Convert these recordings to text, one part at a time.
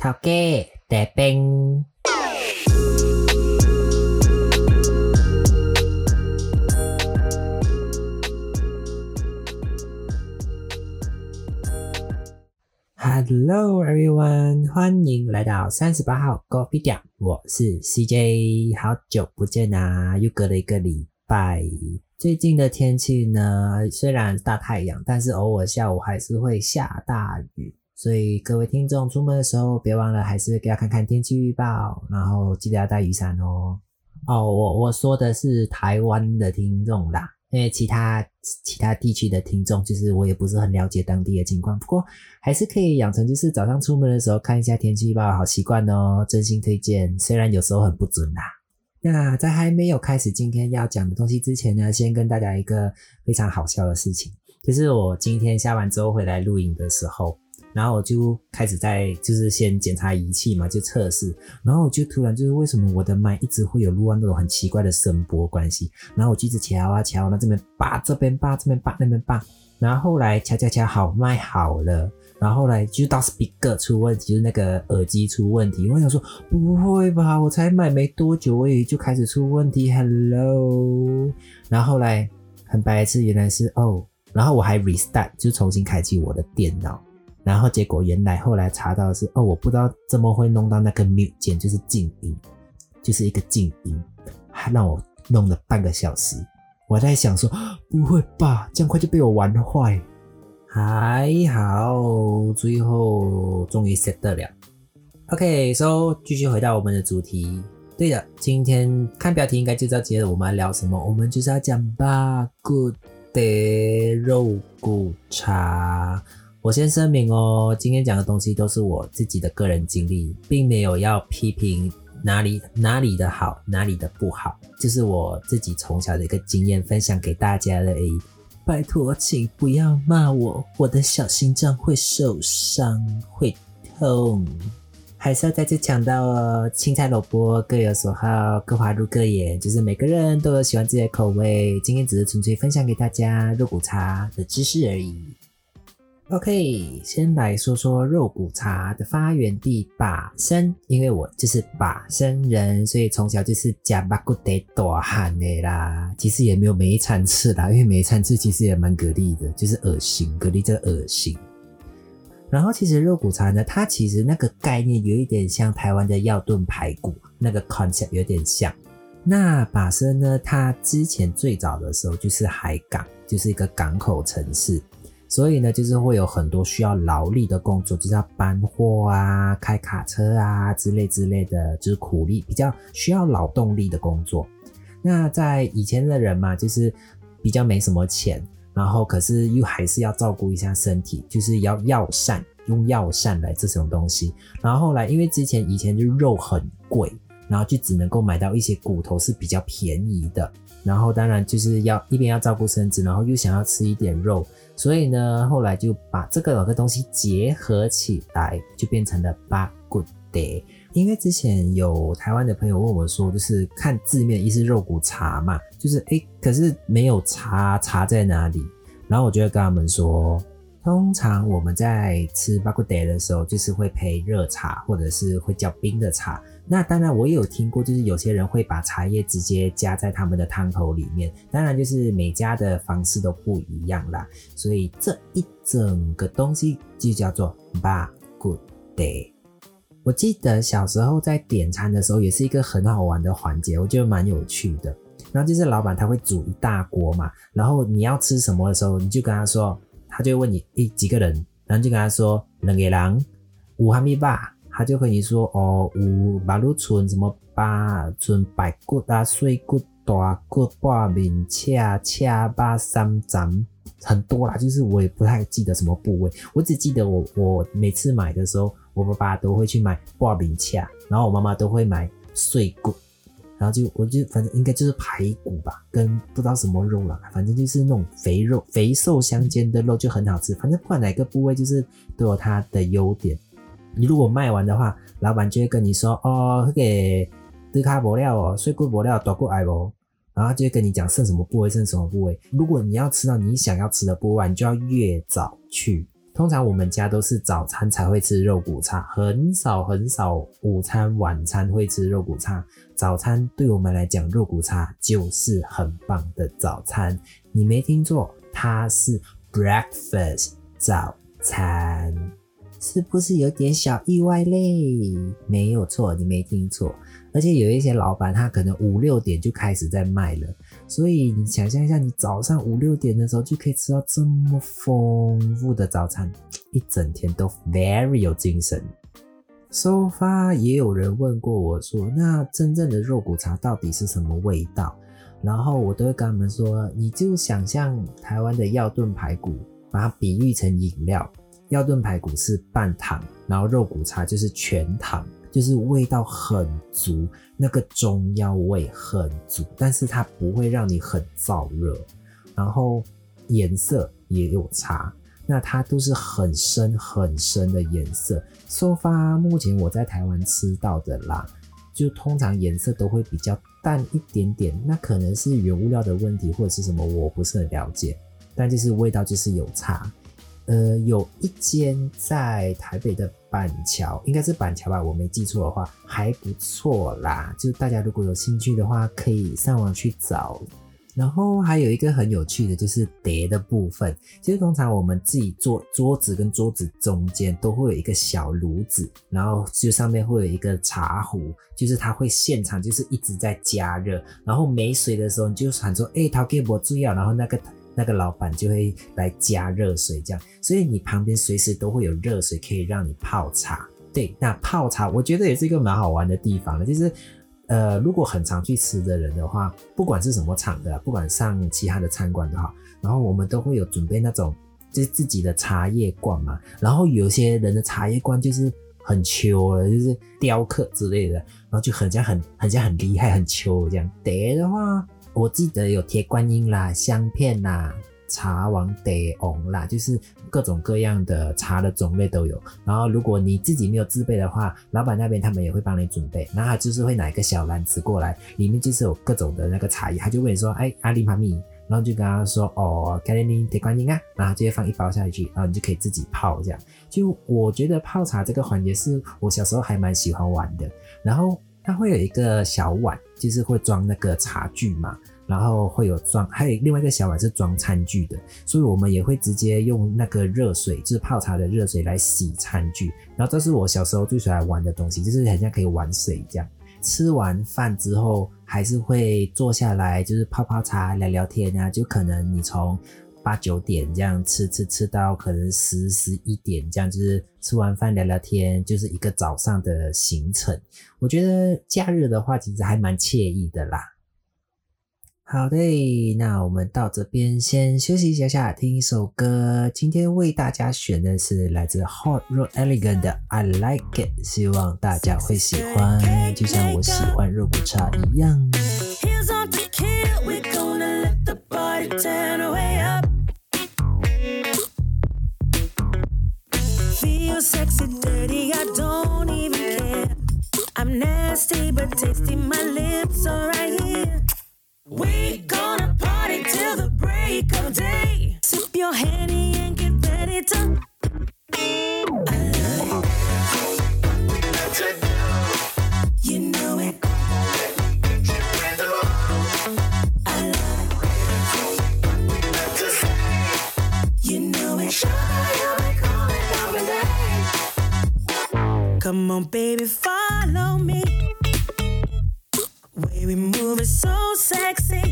头家大兵。Hello everyone，欢迎来到三十八号 Coffee 店，我是 CJ，好久不见啊，又隔了一个礼拜。最近的天气呢，虽然大太阳，但是偶尔下午还是会下大雨，所以各位听众出门的时候，别忘了还是要看看天气预报，然后记得要带雨伞哦。哦，我我说的是台湾的听众啦。因为其他其他地区的听众，就是我也不是很了解当地的情况，不过还是可以养成，就是早上出门的时候看一下天气预报，好习惯哦，真心推荐。虽然有时候很不准啦。那在还没有开始今天要讲的东西之前呢，先跟大家一个非常好笑的事情，就是我今天下班之后回来录影的时候。然后我就开始在，就是先检查仪器嘛，就测试。然后我就突然就是为什么我的麦一直会有录到那种很奇怪的声波关系？然后我就一直敲啊敲，那这边拔这边拔这边拔那边拔。然后后来敲敲敲好麦好了。然后来就到 speaker 出问题，就是那个耳机出问题。我想说不会吧，我才买没多久，我也就开始出问题。Hello。然后后来很白痴，原来是哦。然后我还 restart，就重新开启我的电脑。然后结果原来后来查到是哦，我不知道怎么会弄到那个 mute 键，就是静音，就是一个静音，还让我弄了半个小时。我在想说，不会吧，这样快就被我玩坏？还好，最后终于 set 得了。OK，so 继续回到我们的主题。对的，今天看标题应该就知道接着我们要聊什么。我们就是要讲八骨的肉骨茶。我先声明哦，今天讲的东西都是我自己的个人经历，并没有要批评哪里哪里的好，哪里的不好，就是我自己从小的一个经验分享给大家的而已。拜托，请不要骂我，我的小心脏会受伤，会痛。还是要再次强调哦，青菜萝卜各有所好，各花入各眼，就是每个人都有喜欢自己的口味。今天只是纯粹分享给大家肉骨茶的知识而已。OK，先来说说肉骨茶的发源地把生，因为我就是把生人，所以从小就是加巴骨得多汗的啦。其实也没有每一餐吃啦，因为每一餐吃其实也蛮蛤蜊的，就是恶心，蛤蜊这恶心。然后其实肉骨茶呢，它其实那个概念有一点像台湾的药炖排骨，那个 concept 有点像。那把生呢，它之前最早的时候就是海港，就是一个港口城市。所以呢，就是会有很多需要劳力的工作，就是要搬货啊、开卡车啊之类之类的，就是苦力，比较需要劳动力的工作。那在以前的人嘛，就是比较没什么钱，然后可是又还是要照顾一下身体，就是要药膳，用药膳来这种东西。然后后来，因为之前以前就肉很贵，然后就只能够买到一些骨头是比较便宜的。然后当然就是要一边要照顾身子，然后又想要吃一点肉。所以呢，后来就把这个两个东西结合起来，就变成了八骨茶。因为之前有台湾的朋友问我说，就是看字面意思肉骨茶嘛，就是诶，可是没有茶，茶在哪里？然后我就会跟他们说，通常我们在吃八骨茶的时候，就是会配热茶，或者是会叫冰的茶。那当然，我也有听过，就是有些人会把茶叶直接加在他们的汤头里面。当然，就是每家的方式都不一样啦。所以这一整个东西就叫做 Ba Good Day。我记得小时候在点餐的时候，也是一个很好玩的环节，我觉得蛮有趣的。然后就是老板他会煮一大锅嘛，然后你要吃什么的时候，你就跟他说，他就会问你，诶，几个人？然后就跟他说，两个人，五哈密吧。他就跟你说哦，有马路村什么八村白骨啊、碎骨、大骨、八面、恰恰巴三斩，很多啦。就是我也不太记得什么部位，我只记得我我每次买的时候，我爸爸都会去买八面恰，然后我妈妈都会买碎骨，然后就我就反正应该就是排骨吧，跟不知道什么肉了，反正就是那种肥肉、肥瘦相间的肉就很好吃。反正不管哪个部位，就是都有它的优点。你如果卖完的话，老板就会跟你说哦，那个低卡薄料哦，碎骨薄料多过来哦，然后就会跟你讲剩什么部位，剩什么部位。如果你要吃到你想要吃的部位，你就要越早去。通常我们家都是早餐才会吃肉骨茶，很少很少午餐晚餐会吃肉骨茶。早餐对我们来讲，肉骨茶就是很棒的早餐。你没听错，它是 breakfast 早餐，是不是有点小意外嘞？没有错，你没听错。而且有一些老板，他可能五六点就开始在卖了，所以你想象一下，你早上五六点的时候就可以吃到这么丰富的早餐，一整天都 very 有精神。So far，也有人问过我说，那真正的肉骨茶到底是什么味道？然后我都会跟他们说，你就想象台湾的药炖排骨，把它比喻成饮料，药炖排骨是半糖，然后肉骨茶就是全糖。就是味道很足，那个中药味很足，但是它不会让你很燥热，然后颜色也有差，那它都是很深很深的颜色。说发目前我在台湾吃到的啦，就通常颜色都会比较淡一点点，那可能是原物料的问题或者是什么，我不是很了解，但就是味道就是有差。呃，有一间在台北的板桥，应该是板桥吧，我没记错的话，还不错啦。就大家如果有兴趣的话，可以上网去找。然后还有一个很有趣的，就是碟的部分。其实通常我们自己做桌子跟桌子中间都会有一个小炉子，然后就上面会有一个茶壶，就是它会现场就是一直在加热。然后没水的时候，你就喊说：“哎，陶给我注意啊！”然后那个。那个老板就会来加热水，这样，所以你旁边随时都会有热水可以让你泡茶。对，那泡茶我觉得也是一个蛮好玩的地方的，就是呃，如果很常去吃的人的话，不管是什么厂的，不管上其他的餐馆的话，然后我们都会有准备那种就是自己的茶叶罐嘛，然后有些人的茶叶罐就是很秋了，就是雕刻之类的，然后就很像很很像很厉害很秋这样。得的话。我记得有铁观音啦、香片啦、茶王茶翁啦，就是各种各样的茶的种类都有。然后如果你自己没有自备的话，老板那边他们也会帮你准备。然后他就是会拿一个小篮子过来，里面就是有各种的那个茶叶，他就问你说：“哎，阿里妈咪。”然后就跟他说：“哦，给你铁观音啊。”然后直接放一包下去，然后你就可以自己泡这样。就我觉得泡茶这个环节是我小时候还蛮喜欢玩的。然后。它会有一个小碗，就是会装那个茶具嘛，然后会有装，还有另外一个小碗是装餐具的，所以我们也会直接用那个热水，就是泡茶的热水来洗餐具。然后这是我小时候最喜欢玩的东西，就是好像可以玩水这样。吃完饭之后，还是会坐下来，就是泡泡茶、聊聊天啊，就可能你从。八九点这样吃吃吃到可能十十一点这样，就是吃完饭聊聊天，就是一个早上的行程。我觉得假日的话，其实还蛮惬意的啦。好的，那我们到这边先休息一下下，听一首歌。今天为大家选的是来自 Hot Rod Elegant 的 I Like It，希望大家会喜欢，就像我喜欢肉骨茶一样。Sexy, dirty, I don't even care. I'm nasty, but tasty, my lips are right here. We gonna party till the break of day. Sip your honey and get ready to. Come on, baby, follow me. Way we move is so sexy.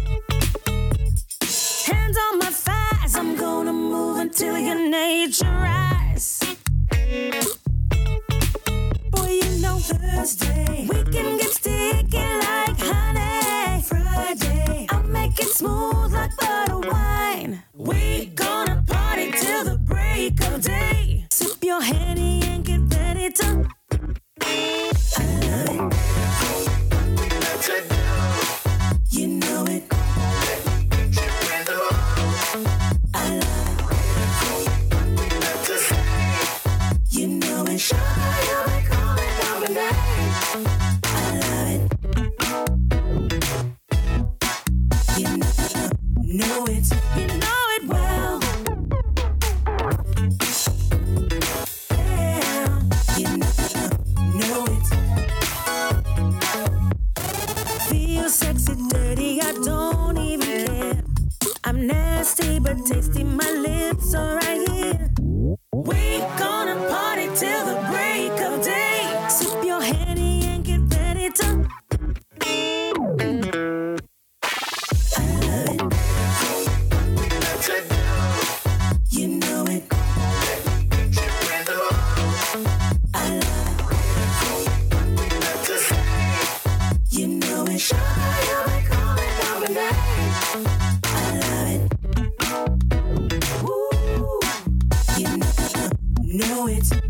Hands on my thighs, I'm gonna move until your nature rise. Boy, you know Thursday we can get sticky like honey. Friday I'll make it smooth like butter wine. my lips are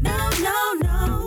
no, no, no.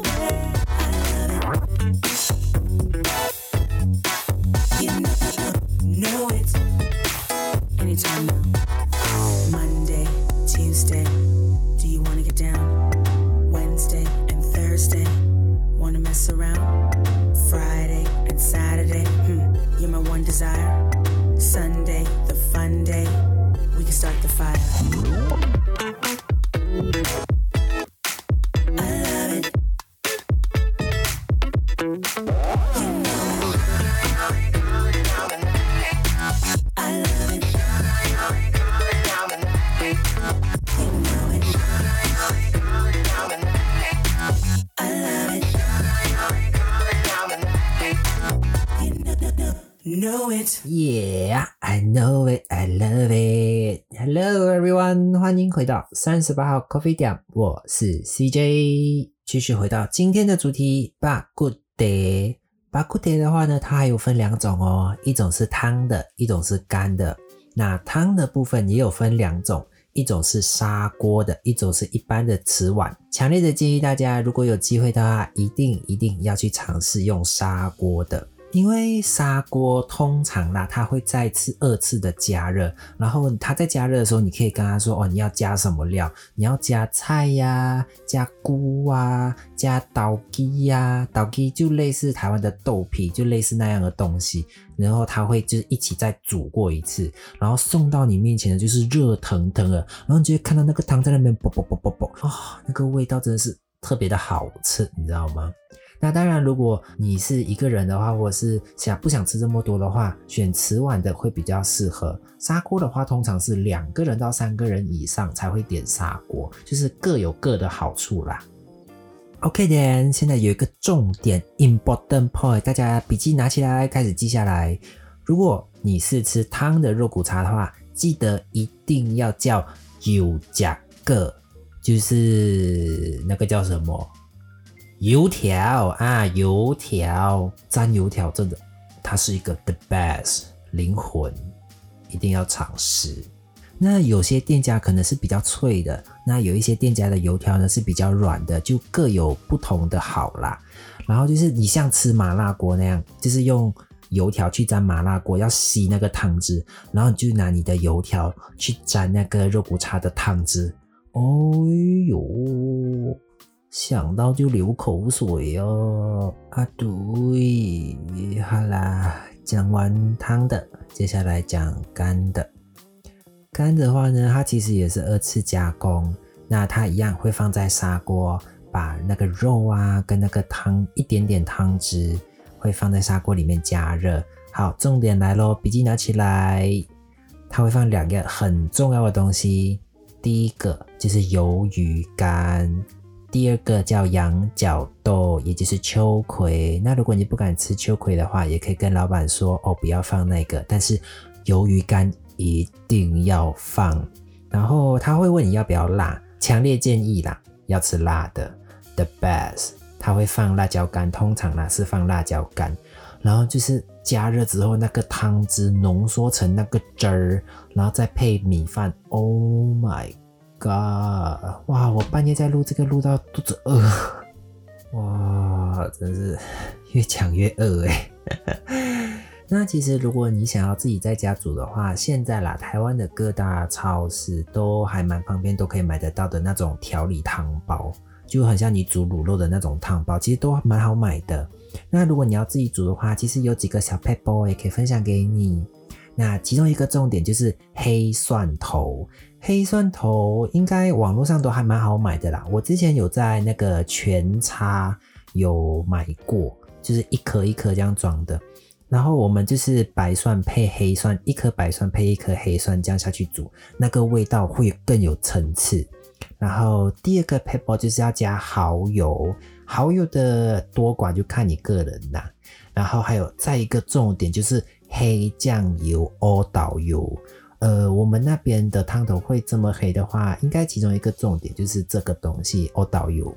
know it. Yeah, I know it, I love it. Hello everyone，欢迎回到三十八号 Coffee 店，我是 CJ。继续回到今天的主题，巴古德。 巴古铁的话呢，它还有分两种哦，一种是汤的，一种是干的。那汤的部分也有分两种，一种是砂锅的，一种是一般的瓷碗。强烈的建议大家，如果有机会的话，一定一定要去尝试用砂锅的。因为砂锅通常啦，它会再次、二次的加热，然后它在加热的时候，你可以跟他说哦，你要加什么料？你要加菜呀，加菇啊，加刀鸡呀，刀鸡就类似台湾的豆皮，就类似那样的东西。然后它会就是一起再煮过一次，然后送到你面前的就是热腾腾的，然后你就会看到那个汤在那边啵啵啵啵啵啊，那个味道真的是特别的好吃，你知道吗？那当然，如果你是一个人的话，或者是想不想吃这么多的话，选瓷碗的会比较适合。砂锅的话，通常是两个人到三个人以上才会点砂锅，就是各有各的好处啦。OK then，现在有一个重点 important point，大家笔记拿起来，开始记下来。如果你是吃汤的肉骨茶的话，记得一定要叫油夹个，就是那个叫什么？油条啊，油条沾油条，真的，它是一个 the best 灵魂，一定要尝试。那有些店家可能是比较脆的，那有一些店家的油条呢是比较软的，就各有不同的好啦。然后就是你像吃麻辣锅那样，就是用油条去沾麻辣锅，要吸那个汤汁，然后你就拿你的油条去沾那个肉骨茶的汤汁。哦呦！想到就流口水哦！啊，对，好啦，讲完汤的，接下来讲干的。干的话呢，它其实也是二次加工，那它一样会放在砂锅，把那个肉啊跟那个汤一点点汤汁会放在砂锅里面加热。好，重点来咯，笔记拿起来，它会放两个很重要的东西，第一个就是鱿鱼干。第二个叫羊角豆，也就是秋葵。那如果你不敢吃秋葵的话，也可以跟老板说哦，不要放那个。但是鱿鱼干一定要放。然后他会问你要不要辣，强烈建议啦，要吃辣的。The best，他会放辣椒干，通常呢是放辣椒干。然后就是加热之后，那个汤汁浓缩成那个汁儿，然后再配米饭。Oh my！哇！我半夜在录这个，录到肚子饿，哇！真是越讲越饿哎。那其实如果你想要自己在家煮的话，现在啦，台湾的各大超市都还蛮方便，都可以买得到的那种调理汤包，就很像你煮卤肉的那种汤包，其实都蛮好买的。那如果你要自己煮的话，其实有几个小配包也可以分享给你。那其中一个重点就是黑蒜头。黑蒜头应该网络上都还蛮好买的啦，我之前有在那个全差有买过，就是一颗一颗这样装的。然后我们就是白蒜配黑蒜，一颗白蒜配一颗黑蒜这样下去煮，那个味道会更有层次。然后第二个配包就是要加蚝油，蚝油的多寡就看你个人啦。然后还有再一个重点就是黑酱油、欧导油。呃，我们那边的汤头会这么黑的话，应该其中一个重点就是这个东西——欧导油。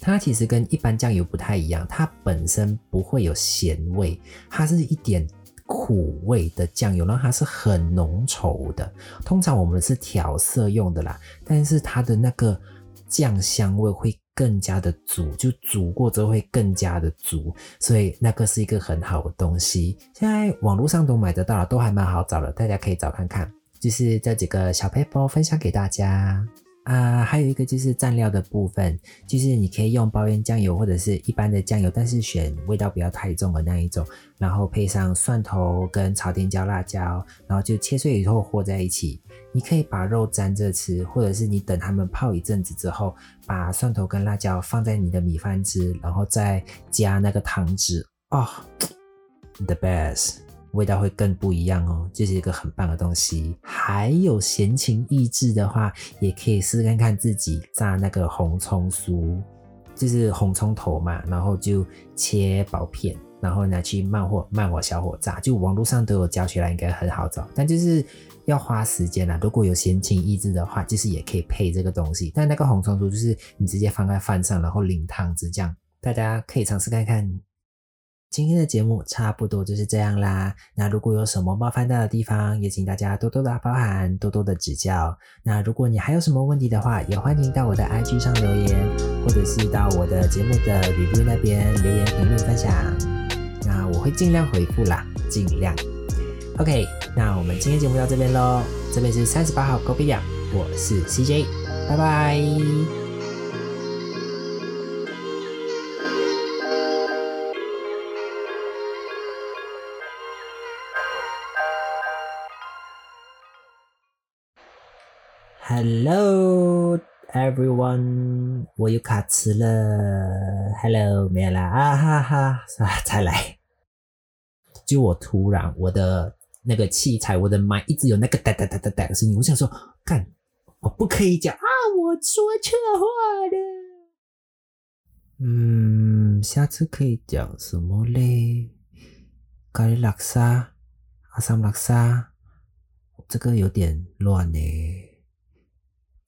它其实跟一般酱油不太一样，它本身不会有咸味，它是一点苦味的酱油，然后它是很浓稠的。通常我们是调色用的啦，但是它的那个酱香味会更加的足，就煮过之后会更加的足，所以那个是一个很好的东西。现在网络上都买得到了，都还蛮好找的，大家可以找看看。就是这几个小配包分享给大家。啊，还有一个就是蘸料的部分，就是你可以用包烟酱油或者是一般的酱油，但是选味道不要太重的那一种，然后配上蒜头跟朝天椒、辣椒，然后就切碎以后和在一起。你可以把肉沾着吃，或者是你等它们泡一阵子之后，把蒜头跟辣椒放在你的米饭吃，然后再加那个汤汁，哦，the best。味道会更不一样哦，这是一个很棒的东西。还有闲情逸致的话，也可以试看看自己炸那个红葱酥，就是红葱头嘛，然后就切薄片，然后拿去慢火慢火小火炸。就网络上都有教学来，应该很好找，但就是要花时间啦。如果有闲情逸致的话，就是也可以配这个东西。但那个红葱酥就是你直接放在饭上，然后淋汤汁这样，大家可以尝试看看。今天的节目差不多就是这样啦。那如果有什么冒犯到的地方，也请大家多多的包涵，多多的指教。那如果你还有什么问题的话，也欢迎到我的 IG 上留言，或者是到我的节目的 review 那边留言评论分享。那我会尽量回复啦，尽量。OK，那我们今天节目到这边喽。这边是三十八号 Go 比亚，我是 CJ，拜拜。Hello everyone，我又卡词了。Hello，没有啦，啊哈哈，再来。就我突然我的那个器材，我的麦一直有那个哒哒哒哒哒的声音，我想说，干，我不可以讲啊，我说错话了。嗯，下次可以讲什么嘞？咖喱拉沙，阿萨姆拉沙，这个有点乱呢。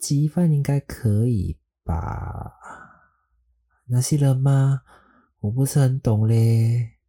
鸡饭应该可以吧？那些人吗？我不是很懂嘞。